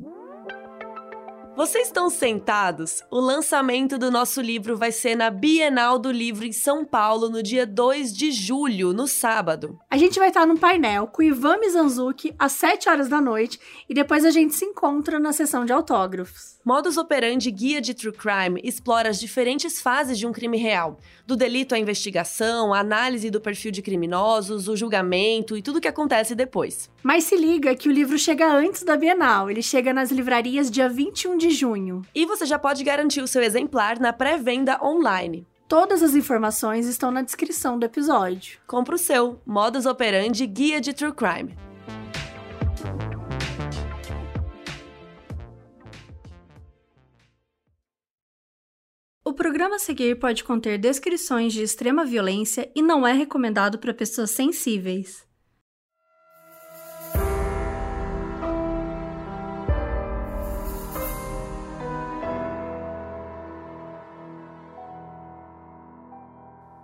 Música Vocês estão sentados? O lançamento do nosso livro vai ser na Bienal do Livro em São Paulo no dia 2 de julho, no sábado. A gente vai estar num painel com Ivan Mizanzuki às 7 horas da noite e depois a gente se encontra na sessão de autógrafos. Modus Operandi Guia de True Crime explora as diferentes fases de um crime real, do delito à investigação, a análise do perfil de criminosos, o julgamento e tudo o que acontece depois. Mas se liga que o livro chega antes da Bienal, ele chega nas livrarias dia 21 de junho. E você já pode garantir o seu exemplar na pré-venda online. Todas as informações estão na descrição do episódio. Compre o seu, Modus Operandi Guia de True Crime. O programa a seguir pode conter descrições de extrema violência e não é recomendado para pessoas sensíveis.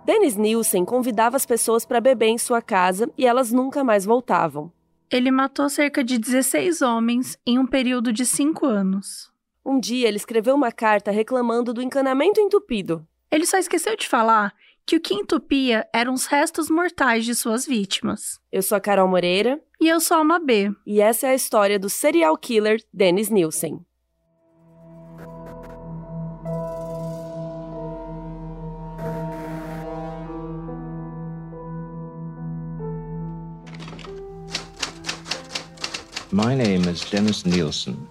Dennis Nielsen convidava as pessoas para beber em sua casa e elas nunca mais voltavam. Ele matou cerca de 16 homens em um período de 5 anos. Um dia ele escreveu uma carta reclamando do encanamento entupido. Ele só esqueceu de falar que o que entupia eram os restos mortais de suas vítimas. Eu sou a Carol Moreira. E eu sou a Alma B. E essa é a história do serial killer Dennis Nielsen. My name is Dennis Nielsen.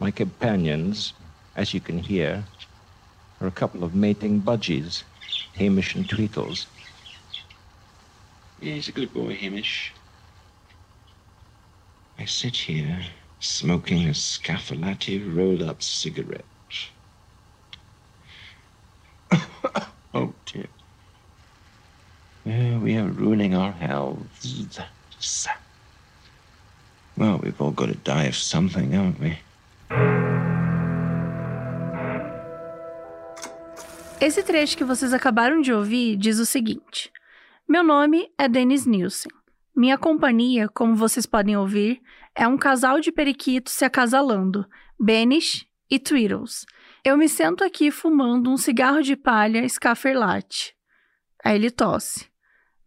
My companions, as you can hear, are a couple of mating budgies, Hamish and Tweetles. Yeah, he's a good boy, Hamish. I sit here smoking a Scaffalati rolled up cigarette. Oh, dear. Yeah, we are ruining our healths. Well, we've all got to die of something, haven't we? Esse trecho que vocês acabaram de ouvir diz o seguinte: Meu nome é Dennis Nielsen. Minha companhia, como vocês podem ouvir, é um casal de periquitos se acasalando, Benish e Tweedles. Eu me sento aqui fumando um cigarro de palha Scafferlat. Aí ele tosse.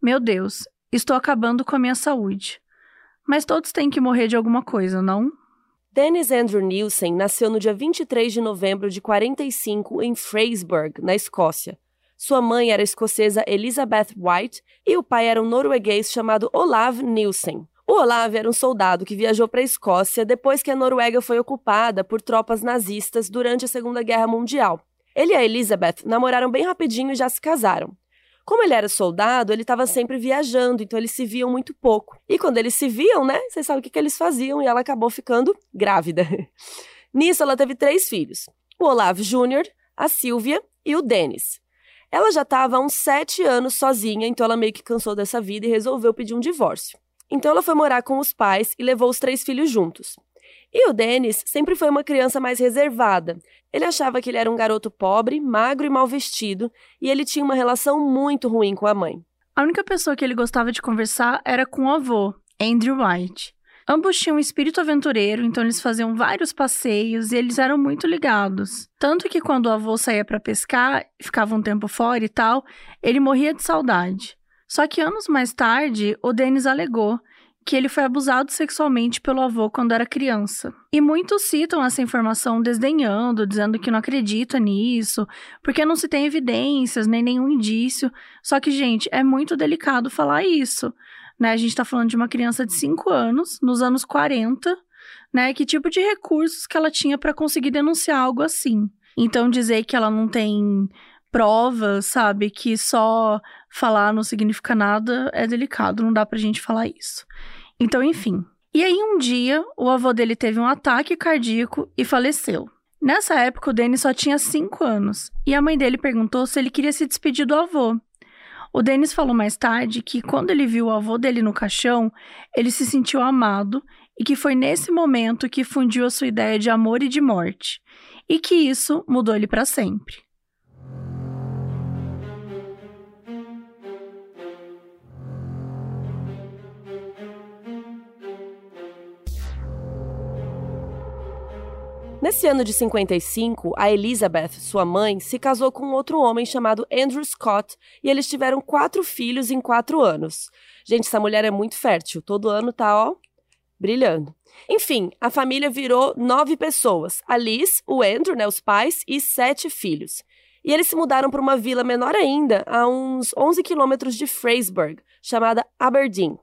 Meu Deus, estou acabando com a minha saúde. Mas todos têm que morrer de alguma coisa, não? Dennis Andrew Nielsen nasceu no dia 23 de novembro de 45 em Freyisburg, na Escócia. Sua mãe era escocesa Elizabeth White e o pai era um norueguês chamado Olav Nielsen. O Olav era um soldado que viajou para a Escócia depois que a Noruega foi ocupada por tropas nazistas durante a Segunda Guerra Mundial. Ele e a Elizabeth namoraram bem rapidinho e já se casaram. Como ele era soldado, ele estava sempre viajando, então eles se viam muito pouco. E quando eles se viam, né, vocês sabem o que, que eles faziam, e ela acabou ficando grávida. Nisso, ela teve três filhos: o Olavo Júnior, a Silvia e o Denis. Ela já estava há uns sete anos sozinha, então ela meio que cansou dessa vida e resolveu pedir um divórcio. Então ela foi morar com os pais e levou os três filhos juntos. E o Dennis sempre foi uma criança mais reservada. Ele achava que ele era um garoto pobre, magro e mal vestido, e ele tinha uma relação muito ruim com a mãe. A única pessoa que ele gostava de conversar era com o avô, Andrew White. Ambos tinham um espírito aventureiro, então eles faziam vários passeios e eles eram muito ligados. Tanto que quando o avô saía para pescar, ficava um tempo fora e tal, ele morria de saudade. Só que anos mais tarde, o Dennis alegou que ele foi abusado sexualmente pelo avô quando era criança. E muitos citam essa informação desdenhando, dizendo que não acredita nisso, porque não se tem evidências nem nenhum indício. Só que, gente, é muito delicado falar isso. Né? A gente está falando de uma criança de 5 anos, nos anos 40, né? Que tipo de recursos que ela tinha para conseguir denunciar algo assim? Então, dizer que ela não tem provas, sabe? Que só falar não significa nada é delicado, não dá pra gente falar isso. Então, enfim. E aí, um dia, o avô dele teve um ataque cardíaco e faleceu. Nessa época, o Denis só tinha 5 anos e a mãe dele perguntou se ele queria se despedir do avô. O Denis falou mais tarde que quando ele viu o avô dele no caixão, ele se sentiu amado e que foi nesse momento que fundiu a sua ideia de amor e de morte, e que isso mudou ele para sempre. Nesse ano de 55, a Elizabeth, sua mãe, se casou com outro homem chamado Andrew Scott e eles tiveram quatro filhos em quatro anos. Gente, essa mulher é muito fértil, todo ano tá, ó, brilhando. Enfim, a família virou nove pessoas: a Liz, o Andrew, né, os pais, e sete filhos. E eles se mudaram para uma vila menor ainda, a uns 11 quilômetros de Freyberg, chamada Aberdeen.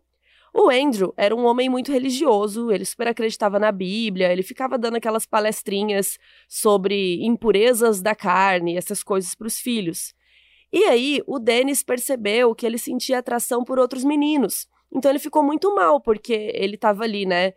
O Andrew era um homem muito religioso, ele super acreditava na Bíblia, ele ficava dando aquelas palestrinhas sobre impurezas da carne, essas coisas para os filhos. E aí, o Dennis percebeu que ele sentia atração por outros meninos. Então ele ficou muito mal, porque ele estava ali, né?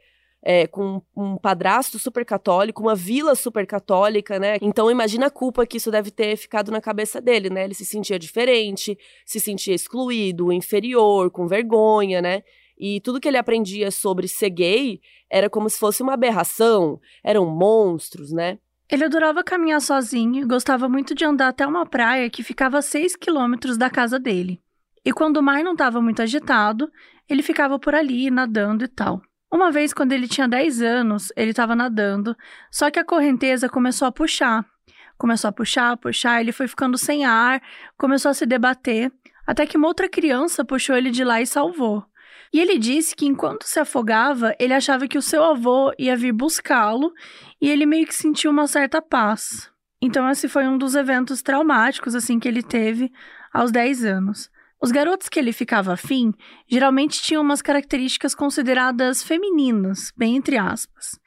É, com um padrasto super católico, uma vila super católica, né? Então imagina a culpa que isso deve ter ficado na cabeça dele, né? Ele se sentia diferente, se sentia excluído, inferior, com vergonha, né? E tudo que ele aprendia sobre ser gay era como se fosse uma aberração, eram monstros, né? Ele adorava caminhar sozinho e gostava muito de andar até uma praia que ficava a 6 quilômetros da casa dele. E quando o mar não estava muito agitado, ele ficava por ali, nadando e tal. Uma vez, quando ele tinha 10 anos, ele estava nadando, só que a correnteza começou a puxar. Começou a puxar, puxar, ele foi ficando sem ar, começou a se debater, até que uma outra criança puxou ele de lá e salvou. E ele disse que enquanto se afogava, ele achava que o seu avô ia vir buscá-lo e ele meio que sentiu uma certa paz. Então, esse foi um dos eventos traumáticos assim que ele teve aos 10 anos. Os garotos que ele ficava afim geralmente tinham umas características consideradas femininas, bem entre aspas.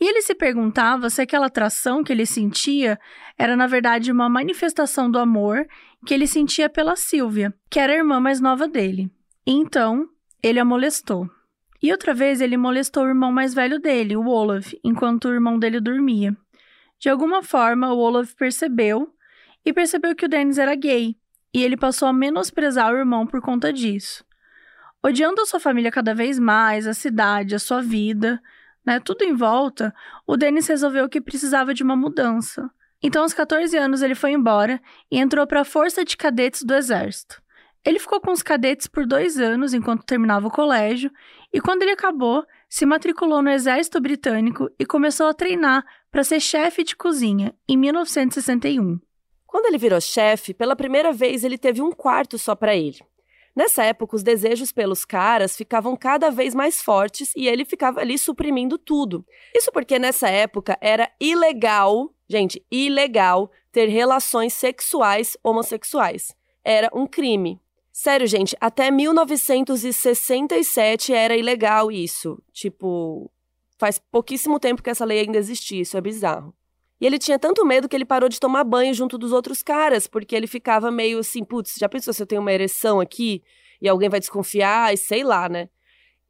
E ele se perguntava se aquela atração que ele sentia era, na verdade, uma manifestação do amor que ele sentia pela Silvia, que era a irmã mais nova dele. Então, ele a molestou. E outra vez ele molestou o irmão mais velho dele, o Olaf, enquanto o irmão dele dormia. De alguma forma, o Olaf percebeu e percebeu que o Dennis era gay, e ele passou a menosprezar o irmão por conta disso. Odiando a sua família cada vez mais, a cidade, a sua vida, né, tudo em volta, o Dennis resolveu que precisava de uma mudança. Então, aos 14 anos, ele foi embora e entrou para a Força de Cadetes do Exército. Ele ficou com os cadetes por dois anos enquanto terminava o colégio, e quando ele acabou, se matriculou no Exército Britânico e começou a treinar para ser chefe de cozinha em 1961. Quando ele virou chefe, pela primeira vez ele teve um quarto só para ele. Nessa época, os desejos pelos caras ficavam cada vez mais fortes e ele ficava ali suprimindo tudo. Isso porque nessa época era ilegal, gente, ilegal ter relações sexuais homossexuais. Era um crime. Sério, gente, até 1967 era ilegal isso. Tipo, faz pouquíssimo tempo que essa lei ainda existia, isso é bizarro. E ele tinha tanto medo que ele parou de tomar banho junto dos outros caras, porque ele ficava meio assim, putz, já pensou se eu tenho uma ereção aqui e alguém vai desconfiar, e sei lá, né?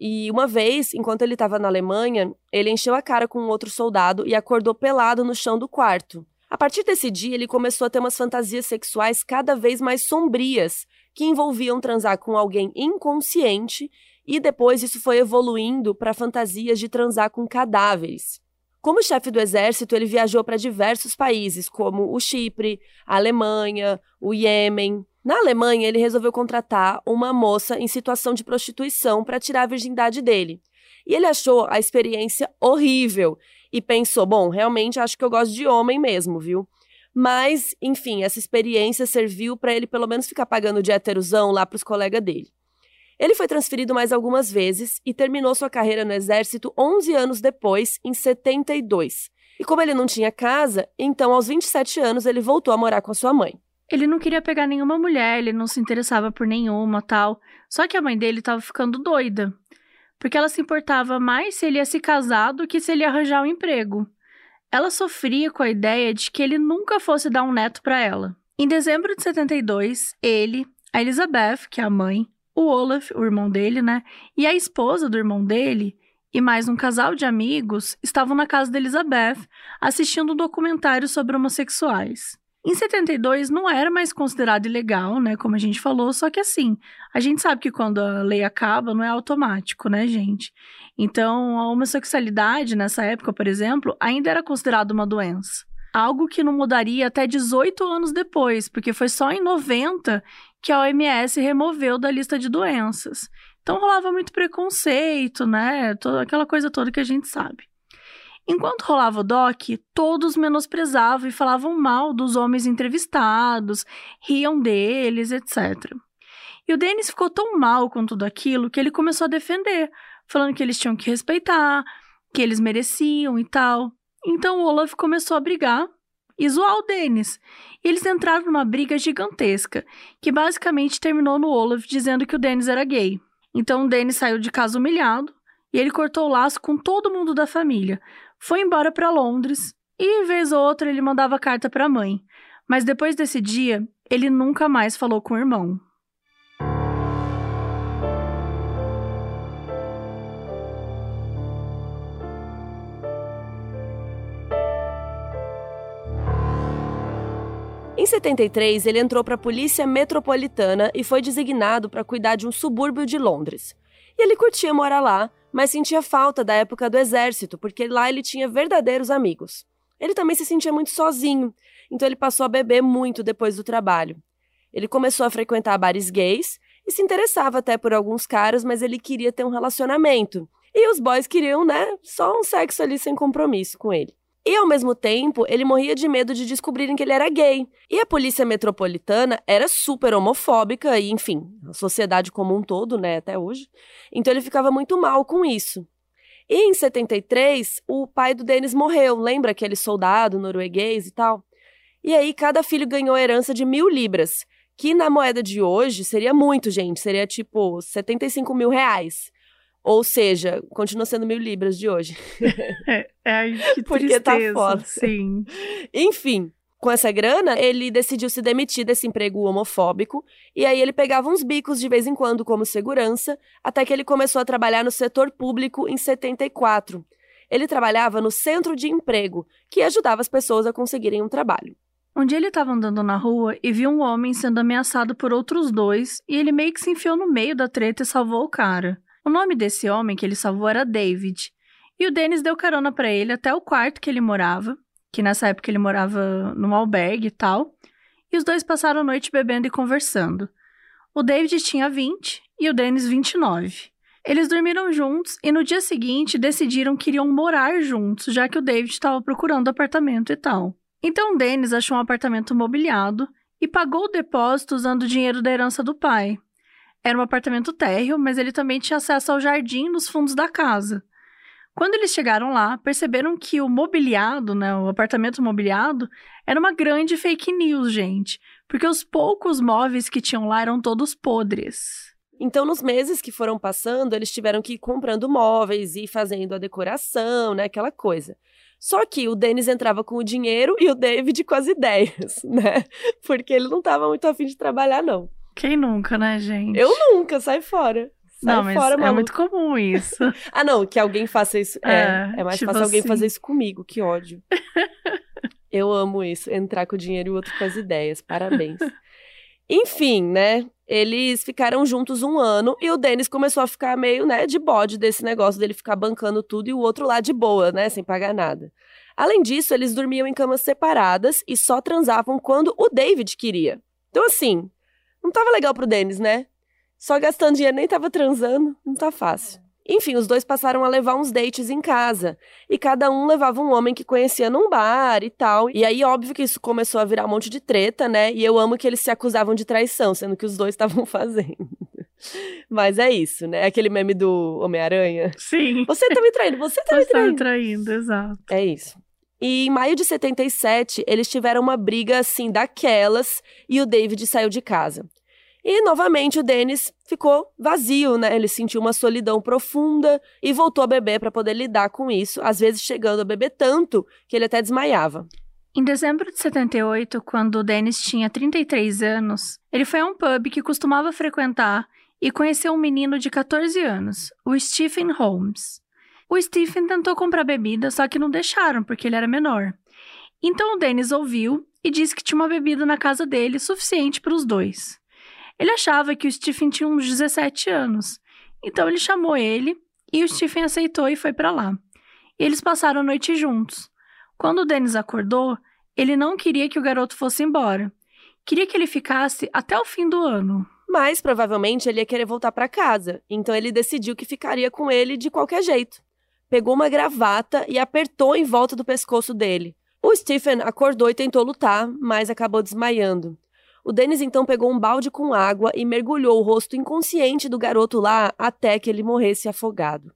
E uma vez, enquanto ele estava na Alemanha, ele encheu a cara com um outro soldado e acordou pelado no chão do quarto. A partir desse dia, ele começou a ter umas fantasias sexuais cada vez mais sombrias, que envolviam transar com alguém inconsciente e depois isso foi evoluindo para fantasias de transar com cadáveres. Como chefe do exército, ele viajou para diversos países, como o Chipre, a Alemanha, o Iêmen. Na Alemanha, ele resolveu contratar uma moça em situação de prostituição para tirar a virgindade dele. E ele achou a experiência horrível e pensou: bom, realmente acho que eu gosto de homem mesmo, viu? Mas, enfim, essa experiência serviu para ele pelo menos ficar pagando de heterosão lá para os colegas dele. Ele foi transferido mais algumas vezes e terminou sua carreira no exército 11 anos depois, em 72. E como ele não tinha casa, então aos 27 anos ele voltou a morar com a sua mãe. Ele não queria pegar nenhuma mulher, ele não se interessava por nenhuma, tal. Só que a mãe dele estava ficando doida, porque ela se importava mais se ele ia se casar do que se ele ia arranjar um emprego. Ela sofria com a ideia de que ele nunca fosse dar um neto para ela. Em dezembro de 72, ele, a Elizabeth, que é a mãe, o Olaf, o irmão dele, né, e a esposa do irmão dele, e mais um casal de amigos, estavam na casa da Elizabeth assistindo um documentário sobre homossexuais. Em 72 não era mais considerado ilegal, né, como a gente falou, só que assim, a gente sabe que quando a lei acaba não é automático, né, gente? Então, a homossexualidade nessa época, por exemplo, ainda era considerada uma doença. Algo que não mudaria até 18 anos depois, porque foi só em 90 que a OMS removeu da lista de doenças. Então rolava muito preconceito, né? Toda aquela coisa toda que a gente sabe. Enquanto rolava o doc, todos menosprezavam e falavam mal dos homens entrevistados, riam deles, etc. E o Dennis ficou tão mal com tudo aquilo que ele começou a defender, falando que eles tinham que respeitar, que eles mereciam e tal. Então o Olaf começou a brigar e zoar o Dennis. E eles entraram numa briga gigantesca, que basicamente terminou no Olaf dizendo que o Dennis era gay. Então o Dennis saiu de casa humilhado e ele cortou o laço com todo mundo da família. Foi embora para Londres e, vez ou outra, ele mandava carta para a mãe. Mas depois desse dia, ele nunca mais falou com o irmão. Em 73, ele entrou para a Polícia Metropolitana e foi designado para cuidar de um subúrbio de Londres. E ele curtia morar lá, mas sentia falta da época do exército, porque lá ele tinha verdadeiros amigos. Ele também se sentia muito sozinho, então ele passou a beber muito depois do trabalho. Ele começou a frequentar bares gays e se interessava até por alguns caras, mas ele queria ter um relacionamento. E os boys queriam, né, só um sexo ali sem compromisso com ele. E ao mesmo tempo, ele morria de medo de descobrirem que ele era gay. E a polícia metropolitana era super homofóbica e, enfim, a sociedade como um todo, né, até hoje. Então ele ficava muito mal com isso. E em 73, o pai do Denis morreu, lembra aquele soldado norueguês e tal? E aí cada filho ganhou herança de mil libras, que na moeda de hoje seria muito, gente, seria tipo 75 mil reais. Ou seja, continua sendo mil libras de hoje. é, ai, que Porque tá tristeza, foda. Sim. Enfim, com essa grana, ele decidiu se demitir desse emprego homofóbico, e aí ele pegava uns bicos de vez em quando como segurança, até que ele começou a trabalhar no setor público em 74. Ele trabalhava no centro de emprego, que ajudava as pessoas a conseguirem um trabalho. Um dia ele estava andando na rua e viu um homem sendo ameaçado por outros dois, e ele meio que se enfiou no meio da treta e salvou o cara. O nome desse homem que ele salvou era David. E o Dennis deu carona para ele até o quarto que ele morava, que nessa época ele morava num albergue e tal. E os dois passaram a noite bebendo e conversando. O David tinha 20 e o Dennis 29. Eles dormiram juntos e no dia seguinte decidiram que iriam morar juntos, já que o David estava procurando apartamento e tal. Então o Dennis achou um apartamento mobiliado e pagou o depósito usando o dinheiro da herança do pai. Era um apartamento térreo, mas ele também tinha acesso ao jardim nos fundos da casa. Quando eles chegaram lá, perceberam que o mobiliado, né, o apartamento mobiliado, era uma grande fake news, gente, porque os poucos móveis que tinham lá eram todos podres. Então, nos meses que foram passando, eles tiveram que ir comprando móveis e fazendo a decoração, né, aquela coisa. Só que o Denis entrava com o dinheiro e o David com as ideias, né? Porque ele não estava muito afim de trabalhar, não. Quem nunca, né, gente? Eu nunca, sai fora. Sai não, mas fora, é maluco. muito comum isso. Ah, não, que alguém faça isso. É, É, é, mais tipo fácil alguém assim. fazer isso comigo, que ódio. Eu amo isso, entrar com o dinheiro e o outro com as ideias. Parabéns. Enfim, né? Eles ficaram juntos um ano e o Denis começou a ficar meio, né, de bode desse negócio dele ficar bancando tudo e o outro lá de boa, né, sem pagar nada. Além disso, eles dormiam em camas separadas e só transavam quando o David queria. Então, assim, não tava legal pro Denis, né? Só gastando dinheiro, nem tava transando, não tá fácil. Enfim, os dois passaram a levar uns dates em casa. E cada um levava um homem que conhecia num bar e tal. E aí, óbvio que isso começou a virar um monte de treta, né? E eu amo que eles se acusavam de traição, sendo que os dois estavam fazendo. Mas é isso, né? Aquele meme do Homem-Aranha. Sim. Você tá me traindo, você tá me Você tá me traindo. traindo, exato. É isso. E em maio de 77, eles tiveram uma briga assim daquelas e o David saiu de casa. E novamente o Dennis ficou vazio, né? Ele sentiu uma solidão profunda e voltou a beber para poder lidar com isso, às vezes chegando a beber tanto que ele até desmaiava. Em dezembro de 78, quando o Dennis tinha 33 anos, ele foi a um pub que costumava frequentar e conheceu um menino de 14 anos, o Stephen Holmes. O Stephen tentou comprar bebida, só que não deixaram porque ele era menor. Então o Dennis ouviu e disse que tinha uma bebida na casa dele suficiente para os dois. Ele achava que o Stephen tinha uns 17 anos, então ele chamou ele e o Stephen aceitou e foi para lá. E eles passaram a noite juntos. Quando o Dennis acordou, ele não queria que o garoto fosse embora. Queria que ele ficasse até o fim do ano. Mas provavelmente ele ia querer voltar para casa, então ele decidiu que ficaria com ele de qualquer jeito. Pegou uma gravata e apertou em volta do pescoço dele. O Stephen acordou e tentou lutar, mas acabou desmaiando. O Dennis então pegou um balde com água e mergulhou o rosto inconsciente do garoto lá até que ele morresse afogado.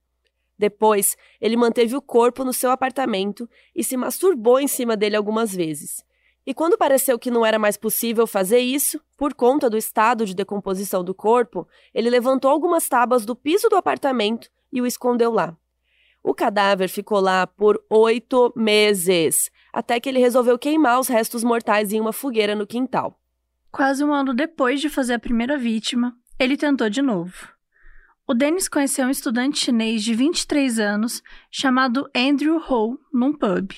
Depois, ele manteve o corpo no seu apartamento e se masturbou em cima dele algumas vezes. E quando pareceu que não era mais possível fazer isso, por conta do estado de decomposição do corpo, ele levantou algumas tábuas do piso do apartamento e o escondeu lá. O cadáver ficou lá por oito meses, até que ele resolveu queimar os restos mortais em uma fogueira no quintal. Quase um ano depois de fazer a primeira vítima, ele tentou de novo. O Dennis conheceu um estudante chinês de 23 anos chamado Andrew Ho num pub.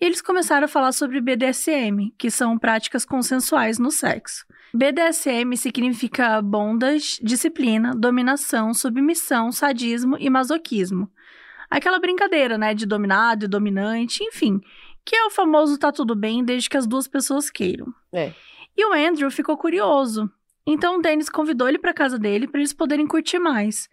E eles começaram a falar sobre BDSM, que são práticas consensuais no sexo. BDSM significa bondage, disciplina, dominação, submissão, sadismo e masoquismo. Aquela brincadeira, né, de dominado e dominante, enfim, que é o famoso tá tudo bem desde que as duas pessoas queiram. É. E o Andrew ficou curioso. Então o Dennis convidou ele para casa dele para eles poderem curtir mais.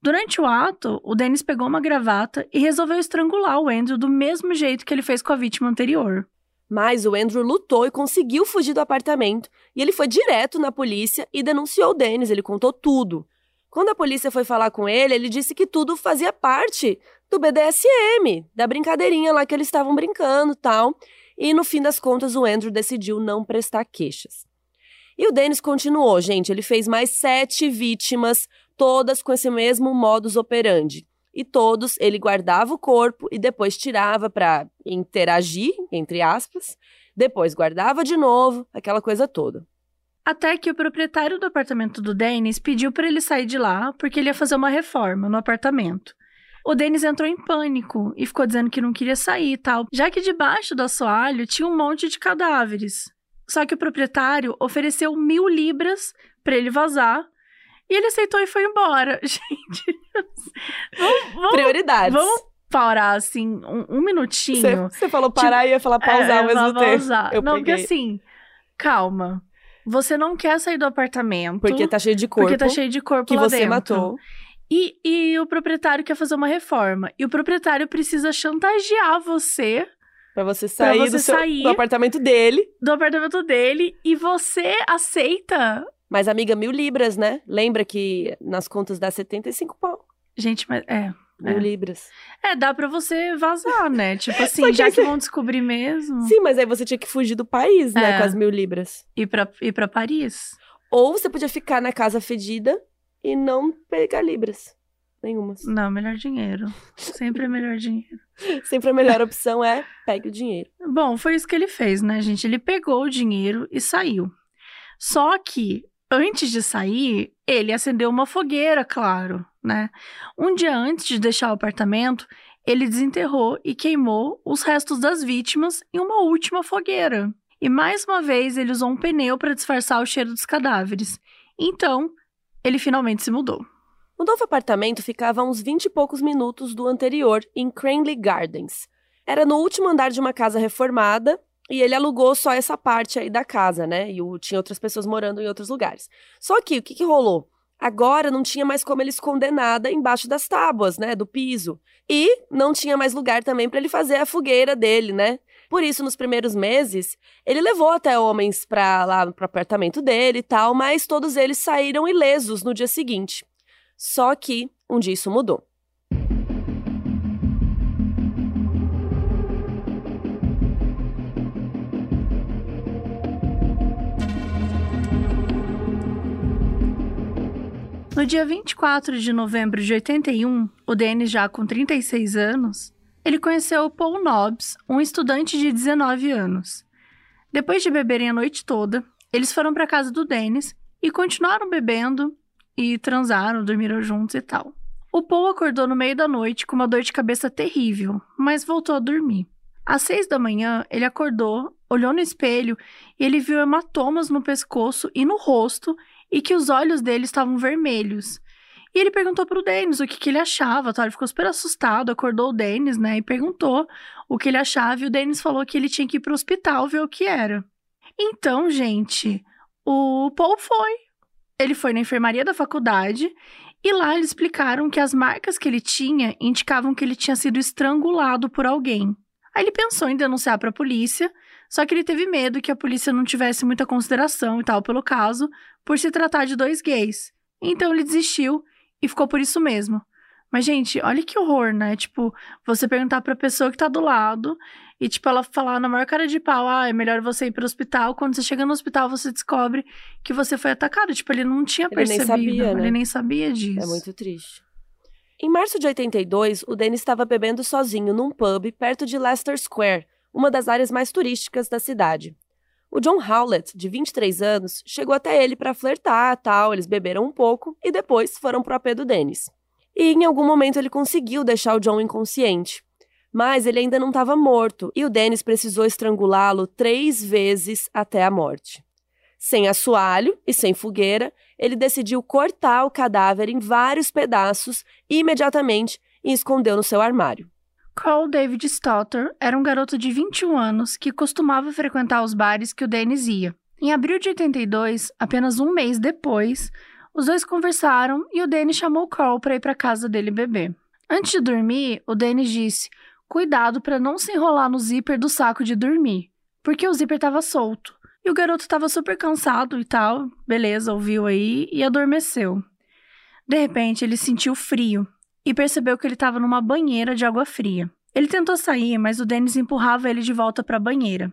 Durante o ato, o Dennis pegou uma gravata e resolveu estrangular o Andrew do mesmo jeito que ele fez com a vítima anterior. Mas o Andrew lutou e conseguiu fugir do apartamento, e ele foi direto na polícia e denunciou o Dennis, ele contou tudo. Quando a polícia foi falar com ele, ele disse que tudo fazia parte do BDSM, da brincadeirinha lá que eles estavam brincando tal. E no fim das contas, o Andrew decidiu não prestar queixas. E o Dennis continuou, gente. Ele fez mais sete vítimas, todas com esse mesmo modus operandi. E todos ele guardava o corpo e depois tirava para interagir, entre aspas. Depois guardava de novo, aquela coisa toda. Até que o proprietário do apartamento do Dennis pediu para ele sair de lá porque ele ia fazer uma reforma no apartamento. O Dennis entrou em pânico e ficou dizendo que não queria sair e tal, já que debaixo do assoalho tinha um monte de cadáveres. Só que o proprietário ofereceu mil libras para ele vazar e ele aceitou e foi embora. Gente, vamos, vamos, Prioridades. Vamos parar assim um, um minutinho. Você falou parar e ia falar pausar É, ao mesmo tempo. pausar. Eu não, peguei. porque assim, calma. Você não quer sair do apartamento. Porque tá cheio de corpo porque tá cheio de corpo que lá você dentro. matou. E, e o proprietário quer fazer uma reforma. E o proprietário precisa chantagear você Pra você sair, você do, seu- sair. do apartamento dele. do apartamento dele e você aceita. Mas, amiga, mil libras, né? Lembra que nas contas dá 75 pau. Gente, mas é. Mil É. libras. É, dá pra você vazar, né? Tipo assim, que já que você- vão descobrir mesmo. Sim, mas aí você tinha que fugir do país, né? É. Com as mil libras. Ir pra, ir pra Paris. Ou você podia ficar na casa fedida e não pegar libras. Nenhumas. Não, melhor dinheiro. Sempre é melhor dinheiro. Sempre a melhor opção é pegue o dinheiro. Bom, foi isso que ele fez, né, gente? Ele pegou o dinheiro e saiu. Só que, antes de sair, ele acendeu uma fogueira, claro, né? Um dia antes de deixar o apartamento, ele desenterrou e queimou os restos das vítimas em uma última fogueira. E mais uma vez, ele usou um pneu para disfarçar o cheiro dos cadáveres. Então, ele finalmente se mudou. O novo apartamento ficava a uns 20 e poucos minutos do anterior, em Cranley Gardens. Era no último andar de uma casa reformada e ele alugou só essa parte aí da casa, né? E tinha outras pessoas morando em outros lugares. Só que o que, que rolou? Agora não tinha mais como ele esconder nada embaixo das tábuas, né? Do piso. E não tinha mais lugar também para ele fazer a fogueira dele, né? Por isso, nos primeiros meses, ele levou até homens para lá pro apartamento dele e tal, mas todos eles saíram ilesos no dia seguinte. Só que um dia isso mudou. No dia 24 de novembro de 81, o Dennis, já com 36 anos, ele conheceu o Paul Nobbs, um estudante de 19 anos. Depois de beberem a noite toda, eles foram para casa do Dennis e continuaram bebendo e transaram, dormiram juntos e tal. O Paul acordou no meio da noite com uma dor de cabeça terrível, mas voltou a dormir. Às seis da manhã, ele acordou, olhou no espelho e ele viu hematomas no pescoço e no rosto e que os olhos dele estavam vermelhos. E ele perguntou pro Dennis o que, que ele achava, tá? Ele ficou super assustado, acordou o Dennis, né? E perguntou o que ele achava, e o Dennis falou que ele tinha que ir pro hospital ver o que era. Então, gente, o Paul foi. Ele foi na enfermaria da faculdade E lá eles explicaram que as marcas que ele tinha indicavam que ele tinha sido estrangulado por alguém. Aí ele pensou em denunciar para a polícia, só que ele teve medo que a polícia não tivesse muita consideração e tal pelo caso, por se tratar de dois gays. Então ele desistiu e ficou por isso mesmo. Mas, gente, olha que horror, né? Tipo, você perguntar pra pessoa que tá do lado e, tipo, ela falar na maior cara de pau, ah, é melhor você ir pro hospital. Quando você chega no hospital, você descobre que você foi atacado. Tipo, ele não tinha Ele percebido. nem sabia, né? Ele nem sabia disso. É muito triste. Em março de 82, o Dennis estava bebendo sozinho num pub perto de Leicester Square, uma das áreas mais turísticas da cidade. O John Howlett, de 23 anos, chegou até ele para flertar, tal, eles beberam um pouco e depois foram pro AP do Dennis. E em algum momento ele conseguiu deixar o John inconsciente. Mas ele ainda não estava morto e o Dennis precisou estrangulá-lo três vezes até a morte. Sem assoalho e sem fogueira, ele decidiu cortar o cadáver em vários pedaços imediatamente e escondeu no seu armário. Carl David Stotter era um garoto de 21 anos que costumava frequentar os bares que o Dennis ia. Em abril de 82, apenas um mês depois, os dois conversaram e o Dennis chamou Carl para ir para casa dele beber. Antes de dormir, o Dennis disse: Cuidado para não se enrolar no zíper do saco de dormir, porque o zíper estava solto. E o garoto estava super cansado e tal, beleza, ouviu aí e adormeceu. De repente, ele sentiu frio e percebeu que ele estava numa banheira de água fria. Ele tentou sair, mas o Dennis empurrava ele de volta para a banheira.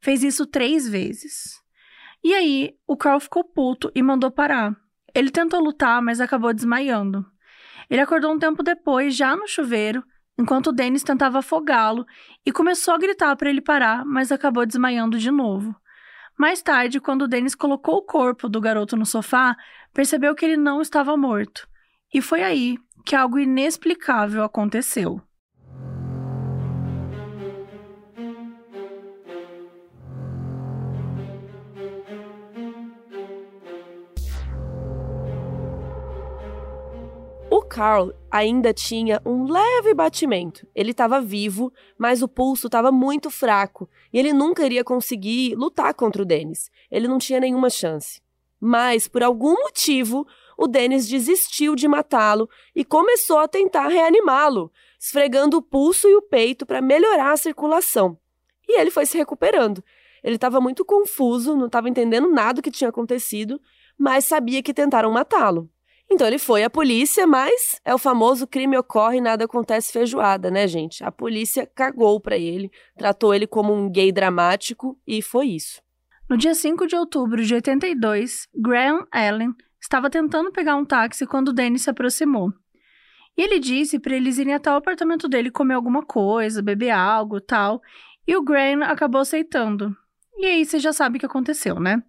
Fez isso três vezes. E aí, o Carl ficou puto e mandou parar. Ele tentou lutar, mas acabou desmaiando. Ele acordou um tempo depois, já no chuveiro, enquanto o Dennis tentava afogá-lo e começou a gritar para ele parar, mas acabou desmaiando de novo. Mais tarde, quando o Dennis colocou o corpo do garoto no sofá, percebeu que ele não estava morto. E foi aí que algo inexplicável aconteceu. O Carl ainda tinha um leve batimento. Ele estava vivo, mas o pulso estava muito fraco e ele nunca iria conseguir lutar contra o Dennis. Ele não tinha nenhuma chance. Mas, por algum motivo, o Dennis desistiu de matá-lo e começou a tentar reanimá-lo, esfregando o pulso e o peito para melhorar a circulação. E ele foi se recuperando. Ele estava muito confuso, não estava entendendo nada do que tinha acontecido, mas sabia que tentaram matá-lo. Então ele foi à polícia, mas é o famoso crime ocorre e nada acontece feijoada, né, gente? A polícia cagou para ele, tratou ele como um gay dramático e foi isso. No dia 5 de outubro de 82, Graham Allen estava tentando pegar um táxi quando Danny se aproximou. E ele disse para eles irem até o apartamento dele comer alguma coisa, beber algo, tal. E o Graham acabou aceitando. E aí você já sabe o que aconteceu, né?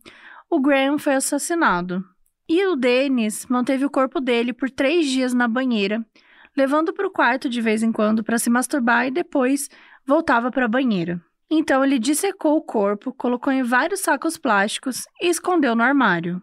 O Graham foi assassinado. E o Dennis manteve o corpo dele por três dias na banheira, levando para o quarto de vez em quando para se masturbar e depois voltava para a banheira. Então ele dissecou o corpo, colocou em vários sacos plásticos e escondeu no armário.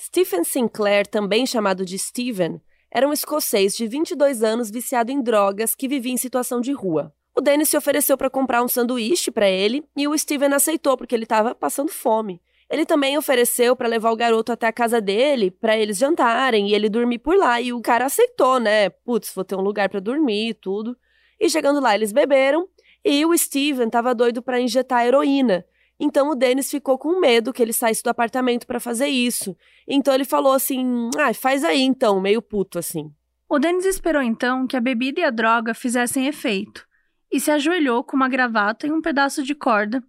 Stephen Sinclair, também chamado de Steven, era um escocês de 22 anos viciado em drogas que vivia em situação de rua. O Dennis se ofereceu para comprar um sanduíche para ele e o Steven aceitou porque ele estava passando fome. Ele também ofereceu para levar o garoto até a casa dele, para eles jantarem e ele dormir por lá. E o cara aceitou, né? Putz, vou ter um lugar para dormir e tudo. E chegando lá, eles beberam e o Steven estava doido para injetar heroína. Então o Dennis ficou com medo que ele saísse do apartamento para fazer isso. Então ele falou assim: "Ah, faz aí então", meio puto assim. O Dennis esperou então que a bebida e a droga fizessem efeito e se ajoelhou com uma gravata e um pedaço de corda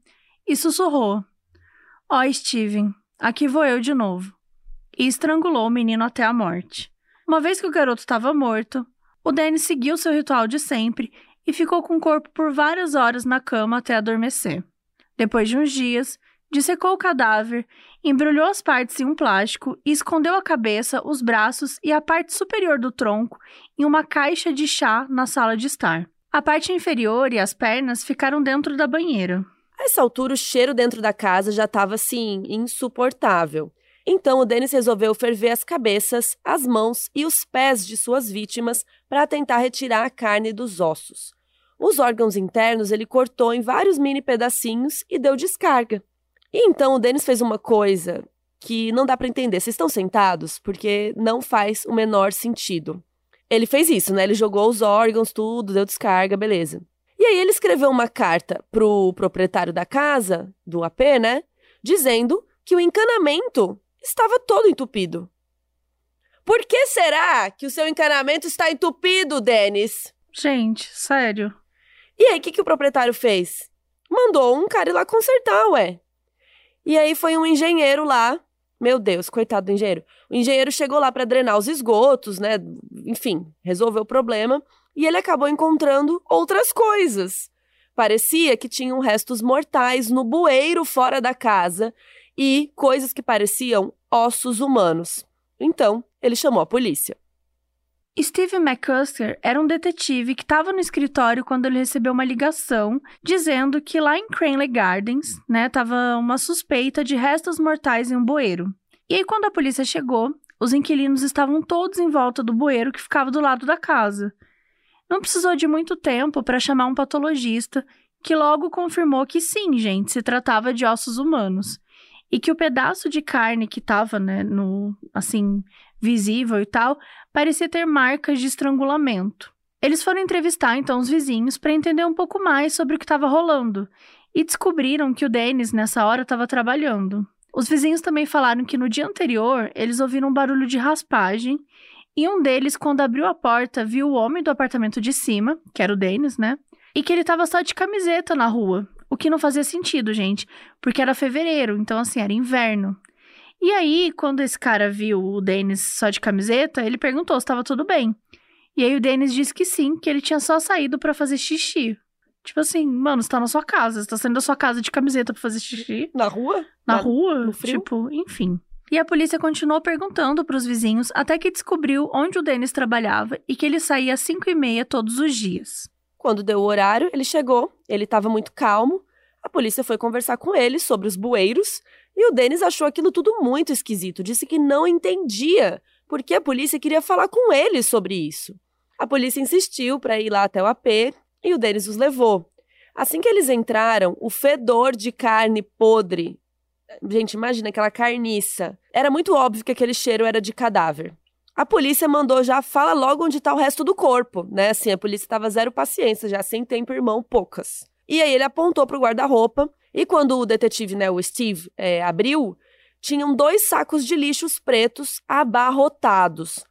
e sussurrou: Ó, oh, Steven, aqui vou eu de novo. E estrangulou o menino até a morte. Uma vez que o garoto estava morto, o Danny seguiu seu ritual de sempre e ficou com o corpo por várias horas na cama até adormecer. Depois de uns dias, dissecou o cadáver, embrulhou as partes em um plástico e escondeu a cabeça, os braços e a parte superior do tronco em uma caixa de chá na sala de estar. A parte inferior e as pernas ficaram dentro da banheira. A essa altura, o cheiro dentro da casa já estava assim, insuportável. Então o Dennis resolveu ferver as cabeças, as mãos e os pés de suas vítimas para tentar retirar a carne dos ossos. Os órgãos internos ele cortou em vários mini pedacinhos e deu descarga. E então o Dennis fez uma coisa que não dá para entender. Vocês estão sentados? Porque não faz o menor sentido. Ele fez isso, né? Ele jogou os órgãos, tudo, deu descarga, beleza. E aí ele escreveu uma carta pro proprietário da casa, do AP, né? Dizendo que o encanamento estava todo entupido. Por que será que o seu encanamento está entupido, Denis? Gente, sério. E aí, o que, que o proprietário fez? Mandou um cara ir lá consertar, ué. E aí foi um engenheiro lá. Meu Deus, coitado do engenheiro. O engenheiro chegou lá para drenar os esgotos, né? Enfim, resolveu o problema. E ele acabou encontrando outras coisas. Parecia que tinham restos mortais no bueiro fora da casa e coisas que pareciam ossos humanos. Então, ele chamou a polícia. Steve McCusker era um detetive que estava no escritório quando ele recebeu uma ligação dizendo que lá em Cranley Gardens, né, tava uma suspeita de restos mortais em um bueiro. E aí quando a polícia chegou, os inquilinos estavam todos em volta do bueiro que ficava do lado da casa. Não precisou de muito tempo para chamar um patologista, que logo confirmou que sim, gente, se tratava de ossos humanos. E que o pedaço de carne que estava, né, no, assim, visível e tal, parecia ter marcas de estrangulamento. Eles foram entrevistar então os vizinhos para entender um pouco mais sobre o que estava rolando e descobriram que o Dennis nessa hora estava trabalhando. Os vizinhos também falaram que no dia anterior eles ouviram um barulho de raspagem e um deles, quando abriu a porta, viu o homem do apartamento de cima, que era o Dennis, né? E que ele estava só de camiseta na rua. O que não fazia sentido, gente, porque era fevereiro, então assim, era inverno. E aí, quando esse cara viu o Denis só de camiseta, ele perguntou se estava tudo bem. E aí o Denis disse que sim, que ele tinha só saído para fazer xixi. Tipo assim, mano, você tá na sua casa, você tá saindo da sua casa de camiseta pra fazer xixi. Na rua? Na, rua? no frio? Tipo, enfim. E a polícia continuou perguntando pros vizinhos até que descobriu onde o Denis trabalhava e que ele saía às 5 e meia todos os dias. Quando deu o horário, ele chegou, ele estava muito calmo. A polícia foi conversar com ele sobre os bueiros e o Denis achou aquilo tudo muito esquisito, disse que não entendia porque a polícia queria falar com ele sobre isso. A polícia insistiu para ir lá até o AP e o Denis os levou. Assim que eles entraram, o fedor de carne podre. Gente, imagina aquela carniça. Era muito óbvio que aquele cheiro era de cadáver. A polícia mandou já, fala logo onde está o resto do corpo, né? Assim, a polícia estava zero paciência, já sem tempo, irmão, poucas. E aí ele apontou para o guarda-roupa e quando o detetive, né, o Steve, é, abriu, tinham dois sacos de lixos pretos abarrotados.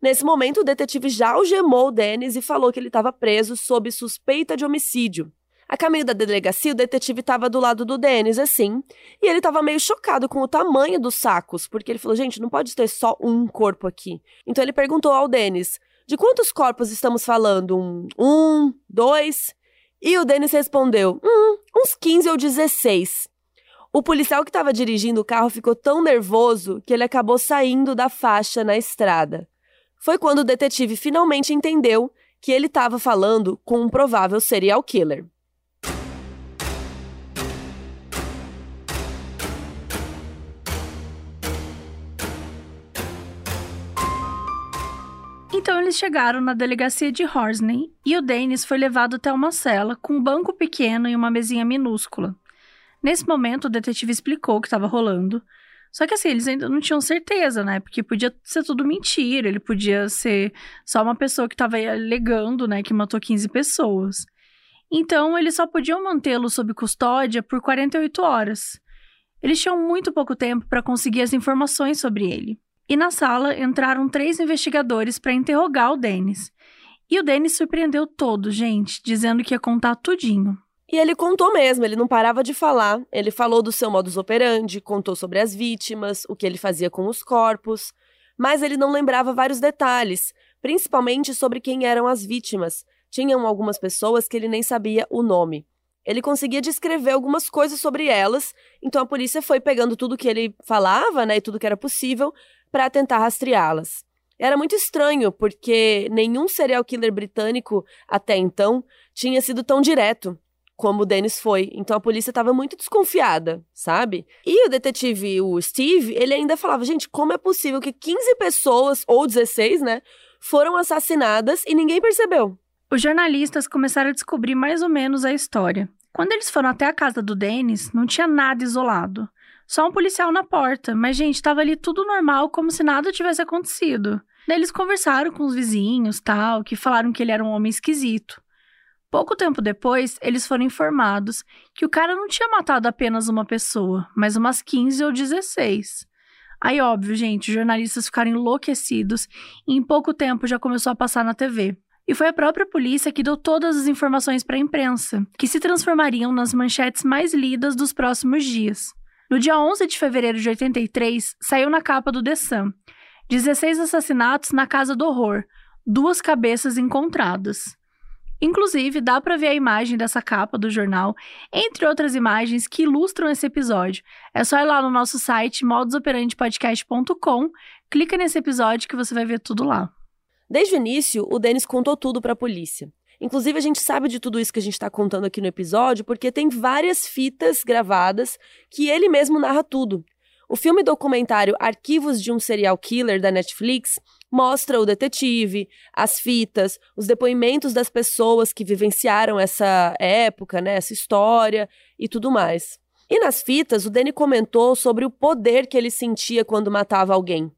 Nesse momento, o detetive já algemou o Dennis e falou que ele estava preso sob suspeita de homicídio. A caminho da delegacia, o detetive estava do lado do Dennis, assim, e ele estava meio chocado com o tamanho dos sacos, porque ele falou: gente, não pode ter só um corpo aqui. Então ele perguntou ao Dennis: de quantos corpos estamos falando? Um, um dois? E o Denis respondeu: hum, uns 15 ou 16. O policial que estava dirigindo o carro ficou tão nervoso que ele acabou saindo da faixa na estrada. Foi quando o detetive finalmente entendeu que ele estava falando com um provável serial killer. Então eles chegaram na delegacia de Horsley e o Dennis foi levado até uma cela com um banco pequeno e uma mesinha minúscula. Nesse momento, o detetive explicou o que estava rolando. Só que assim, eles ainda não tinham certeza, né? Porque podia ser tudo mentira, ele podia ser só uma pessoa que estava alegando, né, que matou 15 pessoas. Então, eles só podiam mantê-lo sob custódia por 48 horas. Eles tinham muito pouco tempo para conseguir as informações sobre ele. E na sala entraram três investigadores para interrogar o Denis. E o Denis surpreendeu todos, gente, dizendo que ia contar tudinho. E ele contou mesmo, ele não parava de falar. Ele falou do seu modus operandi, contou sobre as vítimas, o que ele fazia com os corpos, mas ele não lembrava vários detalhes, principalmente sobre quem eram as vítimas. Tinham algumas pessoas que ele nem sabia o nome. Ele conseguia descrever algumas coisas sobre elas, então a polícia foi pegando tudo que ele falava, né, e tudo que era possível, para tentar rastreá-las. Era muito estranho, porque nenhum serial killer britânico até então tinha sido tão direto como o Dennis foi. Então a polícia estava muito desconfiada, sabe? E o detetive, o Steve, ele ainda falava: gente, como é possível que 15 pessoas, ou 16, né, foram assassinadas e ninguém percebeu? Os jornalistas começaram a descobrir mais ou menos a história. Quando eles foram até a casa do Dennis, não tinha nada isolado. Só um policial na porta, mas gente, estava ali tudo normal, como se nada tivesse acontecido. Daí eles conversaram com os vizinhos, tal, que falaram que ele era um homem esquisito. Pouco tempo depois, eles foram informados que o cara não tinha matado apenas uma pessoa, mas umas 15 ou 16. Aí, óbvio, gente, os jornalistas ficaram enlouquecidos e em pouco tempo já começou a passar na TV. E foi a própria polícia que deu todas as informações para a imprensa, que se transformariam nas manchetes mais lidas dos próximos dias. No dia 11 de fevereiro de 83, saiu na capa do The Sun: 16 assassinatos na Casa do Horror, duas cabeças encontradas. Inclusive, dá para ver a imagem dessa capa do jornal, entre outras imagens que ilustram esse episódio. É só ir lá no nosso site modusoperandepodcast.com, clica nesse episódio que você vai ver tudo lá. Desde o início, o Denis contou tudo para a polícia. Inclusive, a gente sabe de tudo isso que a gente está contando aqui no episódio porque tem várias fitas gravadas que ele mesmo narra tudo. O filme documentário Arquivos de um Serial Killer da Netflix mostra o detetive, as fitas, os depoimentos das pessoas que vivenciaram essa época, né, essa história e tudo mais. E nas fitas, o Danny comentou sobre o poder que ele sentia quando matava alguém.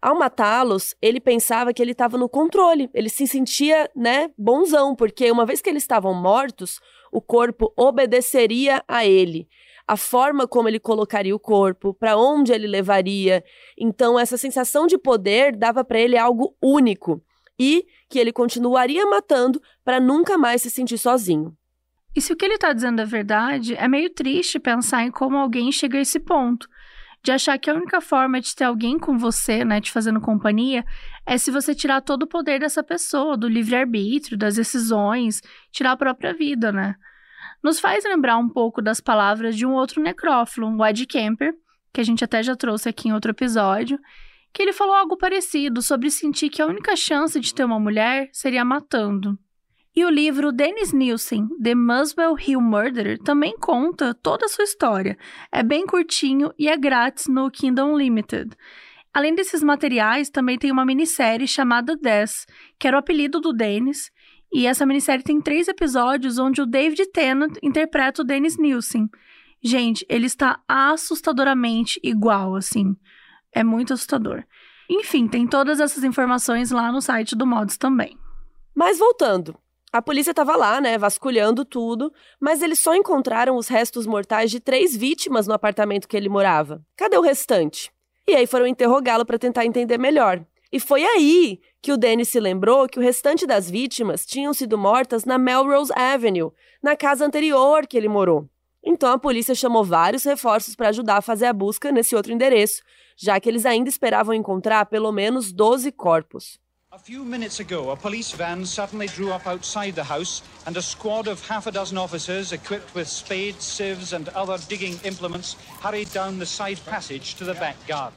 Ao matá-los, ele pensava que ele estava no controle, ele se sentia, né, bonzão, porque uma vez que eles estavam mortos, o corpo obedeceria a ele a forma como ele colocaria o corpo, para onde ele levaria. Então, essa sensação de poder dava para ele algo único e que ele continuaria matando para nunca mais se sentir sozinho. E se o que ele está dizendo é verdade, é meio triste pensar em como alguém chega a esse ponto. De achar que a única forma de ter alguém com você, né, te fazendo companhia, é se você tirar todo o poder dessa pessoa, do livre-arbítrio, das decisões, tirar a própria vida, né? nos faz lembrar um pouco das palavras de um outro necrófilo, o Ed Kemper, que a gente até já trouxe aqui em outro episódio, que ele falou algo parecido sobre sentir que a única chance de ter uma mulher seria matando. E o livro Dennis Nielsen, The Muswell Hill Murderer, também conta toda a sua história. É bem curtinho e é grátis no Kingdom Limited. Além desses materiais, também tem uma minissérie chamada Death, que era o apelido do Dennis, e essa minissérie tem três episódios onde o David Tennant interpreta o Dennis Nielsen. Gente, ele está assustadoramente igual, assim. É muito assustador. Enfim, tem todas essas informações lá no site do Mods também. Mas voltando. A polícia estava lá, né, vasculhando tudo, mas eles só encontraram os restos mortais de três vítimas no apartamento que ele morava. Cadê o restante? E aí foram interrogá-lo para tentar entender melhor. E foi aí que o Danny se lembrou que o restante das vítimas tinham sido mortas na Melrose Avenue, na casa anterior que ele morou. Então a polícia chamou vários reforços para ajudar a fazer a busca nesse outro endereço, já que eles ainda esperavam encontrar pelo menos 12 corpos. A few minutes ago, a police van suddenly drew up outside the house, and a squad of half a dozen officers, equipped with spades, sieves, and other digging implements, hurried down the side passage to the back garden.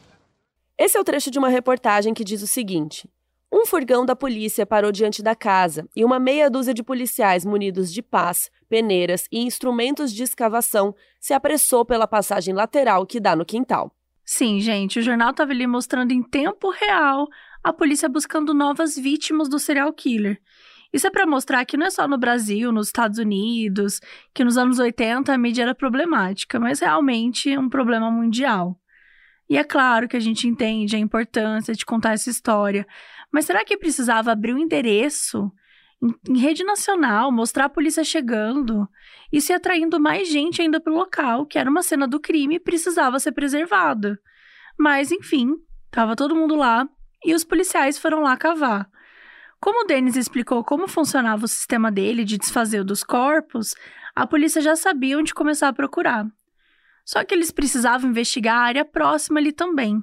Esse é o trecho de uma reportagem que diz o seguinte: um furgão da polícia parou diante da casa e uma meia dúzia de policiais munidos de pás, peneiras e instrumentos de escavação se apressou pela passagem lateral que dá no quintal. Sim, gente, o jornal estava ali mostrando em tempo real a polícia buscando novas vítimas do serial killer. Isso é para mostrar que não é só no Brasil, nos Estados Unidos, que nos anos 80 a mídia era problemática, mas realmente é um problema mundial. E é claro que a gente entende a importância de contar essa história, mas será que precisava abrir o um endereço em, em rede nacional, mostrar a polícia chegando? Isso ia atraindo mais gente ainda para o local, que era uma cena do crime e precisava ser preservada. Mas, enfim, estava todo mundo lá e os policiais foram lá cavar. Como o Denis explicou como funcionava o sistema dele de desfazer dos corpos, a polícia já sabia onde começar a procurar. Só que eles precisavam investigar a área próxima ali também.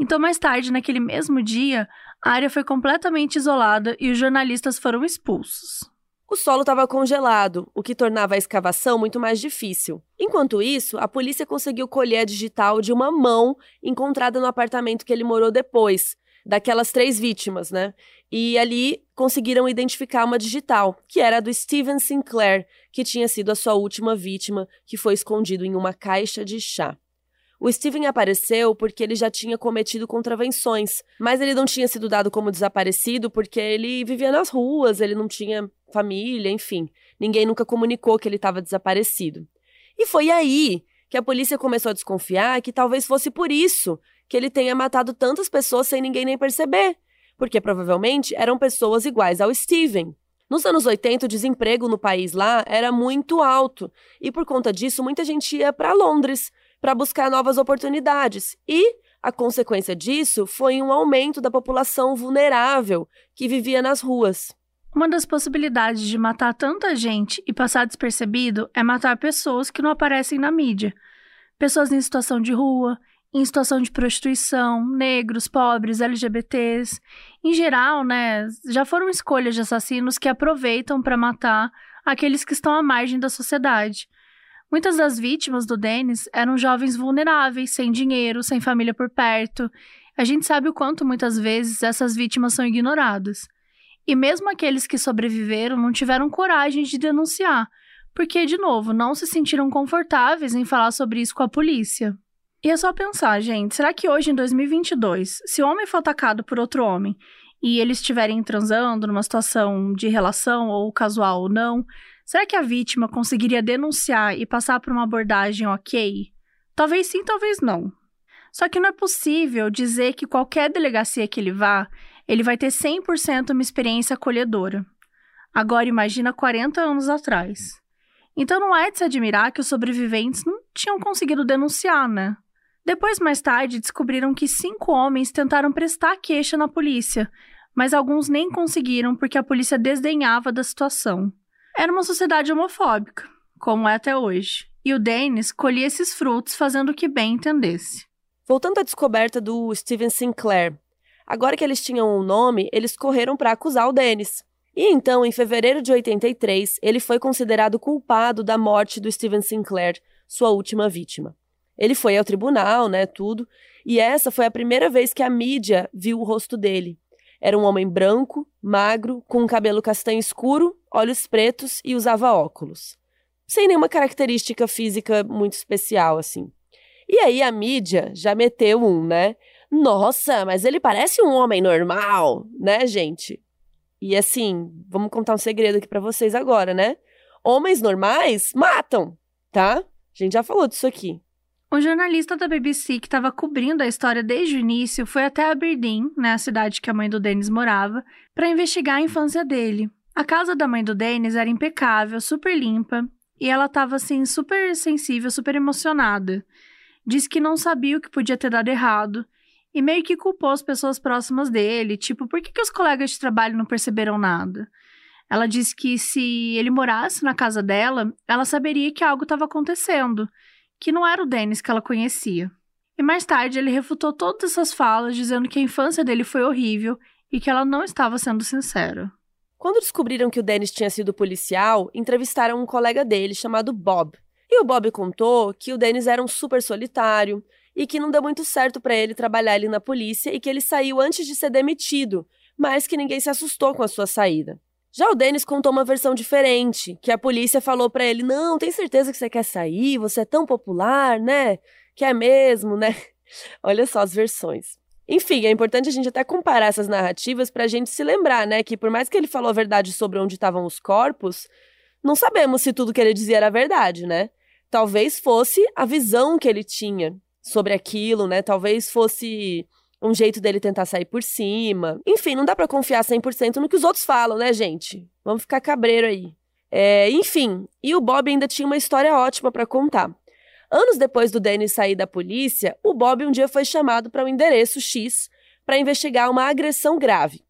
Então, mais tarde, naquele mesmo dia, a área foi completamente isolada e os jornalistas foram expulsos. O solo estava congelado, o que tornava a escavação muito mais difícil. Enquanto isso, a polícia conseguiu colher a digital de uma mão encontrada no apartamento que ele morou depois, daquelas três vítimas, né? E ali conseguiram identificar uma digital, que era a do Steven Sinclair, que tinha sido a sua última vítima, que foi escondido em uma caixa de chá. O Steven apareceu porque ele já tinha cometido contravenções, mas ele não tinha sido dado como desaparecido porque ele vivia nas ruas, ele não tinha família, enfim. Ninguém nunca comunicou que ele estava desaparecido. E foi aí que a polícia começou a desconfiar que talvez fosse por isso que ele tenha matado tantas pessoas sem ninguém nem perceber, porque provavelmente eram pessoas iguais ao Steven. Nos anos 80, o desemprego no país lá era muito alto, e por conta disso, muita gente ia para Londres para buscar novas oportunidades. E a consequência disso foi um aumento da população vulnerável que vivia nas ruas. Uma das possibilidades de matar tanta gente e passar despercebido é matar pessoas que não aparecem na mídia. Pessoas em situação de rua, em situação de prostituição, negros, pobres, LGBTs. Em geral, né, já foram escolhas de assassinos que aproveitam para matar aqueles que estão à margem da sociedade. Muitas das vítimas do Dennis eram jovens vulneráveis, sem dinheiro, sem família por perto. A gente sabe o quanto muitas vezes essas vítimas são ignoradas. E mesmo aqueles que sobreviveram não tiveram coragem de denunciar, porque, de novo, não se sentiram confortáveis em falar sobre isso com a polícia. E é só pensar, gente, será que hoje, em 2022, se o homem for atacado por outro homem e eles estiverem transando numa situação de relação ou casual ou não, será que a vítima conseguiria denunciar e passar por uma abordagem ok? Talvez sim, talvez não. Só que não é possível dizer que qualquer delegacia que ele vá, ele vai ter 100% uma experiência acolhedora. Agora imagina 40 anos atrás. Então não é de se admirar que os sobreviventes não tinham conseguido denunciar, né? Depois, mais tarde, descobriram que cinco homens tentaram prestar queixa na polícia, mas alguns nem conseguiram porque a polícia desdenhava da situação. Era uma sociedade homofóbica, como é até hoje, e o Dennis colhia esses frutos fazendo o que bem entendesse. Voltando à descoberta do Steven Sinclair, agora que eles tinham um nome, eles correram para acusar o Dennis. E então, em fevereiro de 83, ele foi considerado culpado da morte do Steven Sinclair, sua última vítima. Ele foi ao tribunal, né, tudo, e essa foi a primeira vez que a mídia viu o rosto dele. Era um homem branco, magro, com um cabelo castanho escuro, olhos pretos e usava óculos. Sem nenhuma característica física muito especial, assim. E aí a mídia já meteu um, né? Nossa, mas ele parece um homem normal, né, gente? E assim, vamos contar um segredo aqui para vocês agora, né? Homens normais matam, tá? A gente já falou disso aqui. Um jornalista da BBC que estava cobrindo a história desde o início foi até Aberdeen, né, a cidade que a mãe do Dennis morava, para investigar a infância dele. A casa da mãe do Dennis era impecável, super limpa, e ela estava assim super sensível, super emocionada. Disse que não sabia o que podia ter dado errado e meio que culpou as pessoas próximas dele, tipo, por que, que os colegas de trabalho não perceberam nada? Ela disse que se ele morasse na casa dela, ela saberia que algo estava acontecendo que não era o Dennis que ela conhecia. E mais tarde ele refutou todas essas falas, dizendo que a infância dele foi horrível e que ela não estava sendo sincera. Quando descobriram que o Dennis tinha sido policial, entrevistaram um colega dele chamado Bob. E o Bob contou que o Dennis era um super solitário e que não deu muito certo para ele trabalhar ali na polícia e que ele saiu antes de ser demitido, mas que ninguém se assustou com a sua saída. Já o Denis contou uma versão diferente, que a polícia falou para ele: "Não, tem certeza que você quer sair? Você é tão popular, né? Que é mesmo, né?" Olha só as versões. Enfim, é importante a gente até comparar essas narrativas para a gente se lembrar, né, que por mais que ele falou a verdade sobre onde estavam os corpos, não sabemos se tudo que ele dizia era verdade, né? Talvez fosse a visão que ele tinha sobre aquilo, né? Talvez fosse um jeito dele tentar sair por cima. Enfim, não dá para confiar 100% no que os outros falam, né, gente? Vamos ficar cabreiro aí. É, enfim, e o Bob ainda tinha uma história ótima para contar. Anos depois do Dennis sair da polícia, o Bob um dia foi chamado para o um endereço X para investigar uma agressão grave.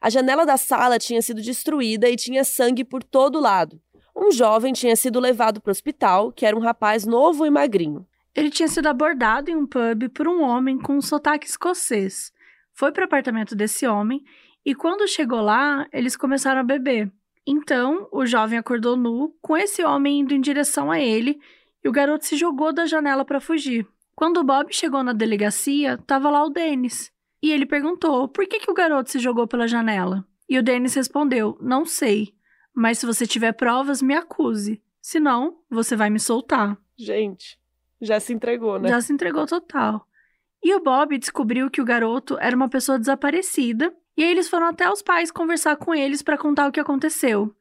A janela da sala tinha sido destruída e tinha sangue por todo lado. Um jovem tinha sido levado para o hospital, que era um rapaz novo e magrinho. Ele tinha sido abordado em um pub por um homem com um sotaque escocês. Foi para o apartamento desse homem e quando chegou lá, eles começaram a beber. Então, o jovem acordou nu, com esse homem indo em direção a ele, e o garoto se jogou da janela para fugir. Quando o Bob chegou na delegacia, estava lá o Dennis. E ele perguntou por que, que o garoto se jogou pela janela. E o Dennis respondeu: Não sei, mas se você tiver provas, me acuse. Senão, você vai me soltar. Gente, já se entregou, né? Já se entregou total. E o Bob descobriu que o garoto era uma pessoa desaparecida, e aí eles foram até os pais conversar com eles para contar o que aconteceu.